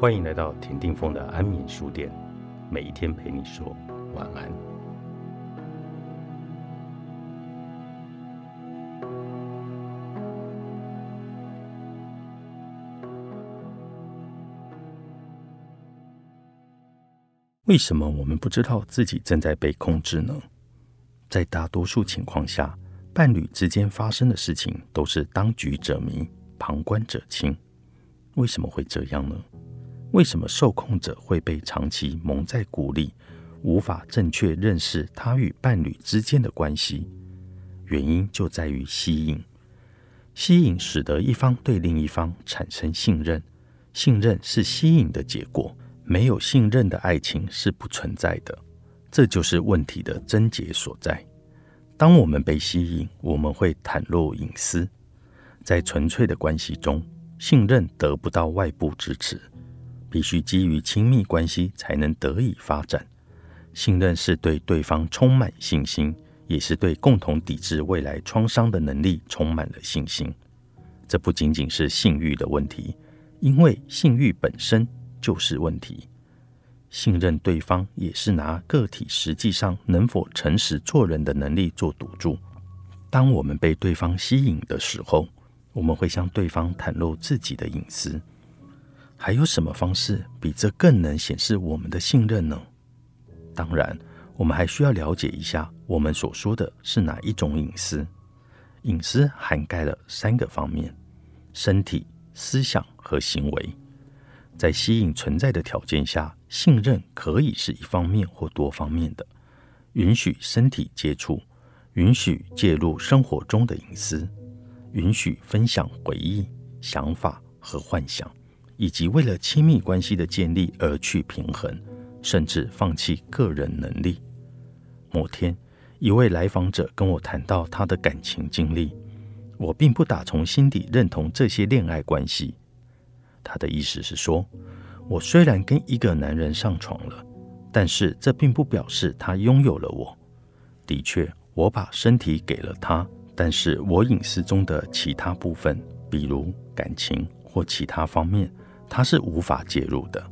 欢迎来到田定峰的安眠书店，每一天陪你说晚安。为什么我们不知道自己正在被控制呢？在大多数情况下，伴侣之间发生的事情都是当局者迷，旁观者清。为什么会这样呢？为什么受控者会被长期蒙在鼓里，无法正确认识他与伴侣之间的关系？原因就在于吸引。吸引使得一方对另一方产生信任，信任是吸引的结果。没有信任的爱情是不存在的，这就是问题的症结所在。当我们被吸引，我们会袒露隐私。在纯粹的关系中，信任得不到外部支持，必须基于亲密关系才能得以发展。信任是对对方充满信心，也是对共同抵制未来创伤的能力充满了信心。这不仅仅是性欲的问题，因为性欲本身。就是问题。信任对方也是拿个体实际上能否诚实做人的能力做赌注。当我们被对方吸引的时候，我们会向对方袒露自己的隐私。还有什么方式比这更能显示我们的信任呢？当然，我们还需要了解一下我们所说的是哪一种隐私。隐私涵盖了三个方面：身体、思想和行为。在吸引存在的条件下，信任可以是一方面或多方面的。允许身体接触，允许介入生活中的隐私，允许分享回忆、想法和幻想，以及为了亲密关系的建立而去平衡，甚至放弃个人能力。某天，一位来访者跟我谈到他的感情经历，我并不打从心底认同这些恋爱关系。他的意思是说，我虽然跟一个男人上床了，但是这并不表示他拥有了我。的确，我把身体给了他，但是我隐私中的其他部分，比如感情或其他方面，他是无法介入的。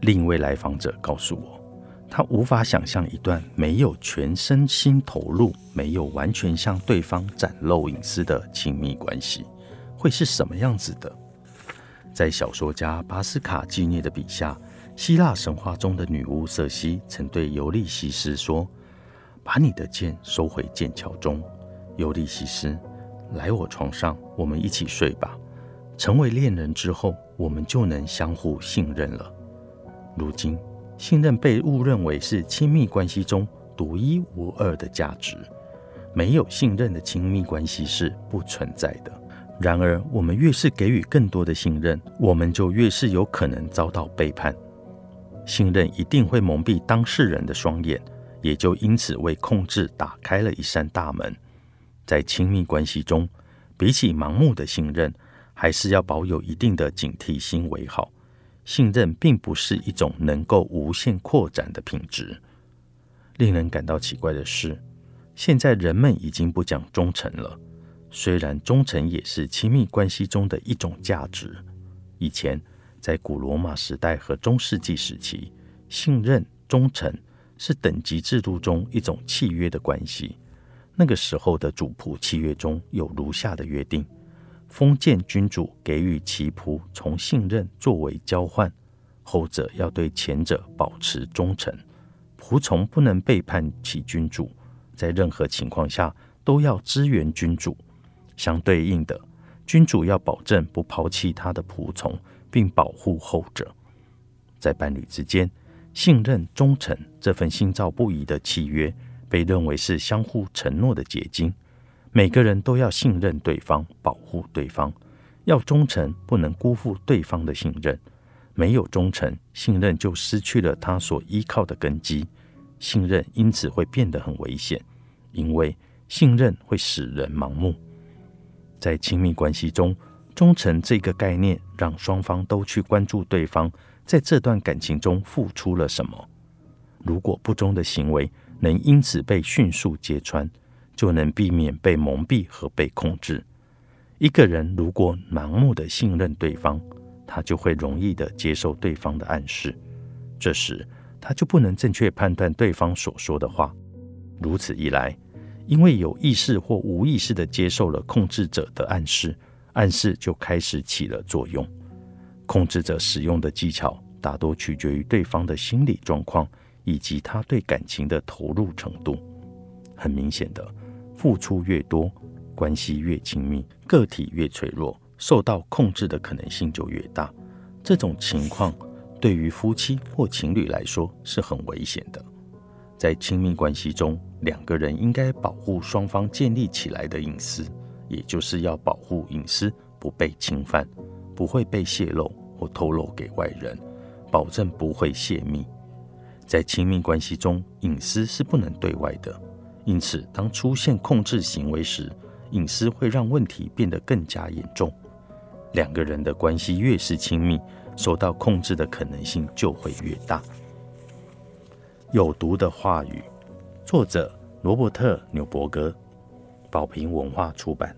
另一位来访者告诉我，他无法想象一段没有全身心投入、没有完全向对方展露隐私的亲密关系会是什么样子的。在小说家巴斯卡基涅的笔下，希腊神话中的女巫瑟西曾对尤利西斯说：“把你的剑收回剑鞘中，尤利西斯，来我床上，我们一起睡吧。成为恋人之后，我们就能相互信任了。如今，信任被误认为是亲密关系中独一无二的价值，没有信任的亲密关系是不存在的。”然而，我们越是给予更多的信任，我们就越是有可能遭到背叛。信任一定会蒙蔽当事人的双眼，也就因此为控制打开了一扇大门。在亲密关系中，比起盲目的信任，还是要保有一定的警惕心为好。信任并不是一种能够无限扩展的品质。令人感到奇怪的是，现在人们已经不讲忠诚了。虽然忠诚也是亲密关系中的一种价值，以前在古罗马时代和中世纪时期，信任、忠诚是等级制度中一种契约的关系。那个时候的主仆契约中有如下的约定：封建君主给予其仆从信任作为交换，后者要对前者保持忠诚，仆从不能背叛其君主，在任何情况下都要支援君主。相对应的，君主要保证不抛弃他的仆从，并保护后者。在伴侣之间，信任、忠诚这份心照不移的契约，被认为是相互承诺的结晶。每个人都要信任对方，保护对方，要忠诚，不能辜负对方的信任。没有忠诚，信任就失去了他所依靠的根基，信任因此会变得很危险，因为信任会使人盲目。在亲密关系中，忠诚这个概念让双方都去关注对方在这段感情中付出了什么。如果不忠的行为能因此被迅速揭穿，就能避免被蒙蔽和被控制。一个人如果盲目的信任对方，他就会容易的接受对方的暗示，这时他就不能正确判断对方所说的话。如此一来，因为有意识或无意识的接受了控制者的暗示，暗示就开始起了作用。控制者使用的技巧大多取决于对方的心理状况以及他对感情的投入程度。很明显的，付出越多，关系越亲密，个体越脆弱。受到控制的可能性就越大，这种情况对于夫妻或情侣来说是很危险的。在亲密关系中，两个人应该保护双方建立起来的隐私，也就是要保护隐私不被侵犯，不会被泄露或透露给外人，保证不会泄密。在亲密关系中，隐私是不能对外的，因此当出现控制行为时，隐私会让问题变得更加严重。两个人的关系越是亲密，受到控制的可能性就会越大。有毒的话语，作者罗伯特·纽伯格，宝瓶文化出版。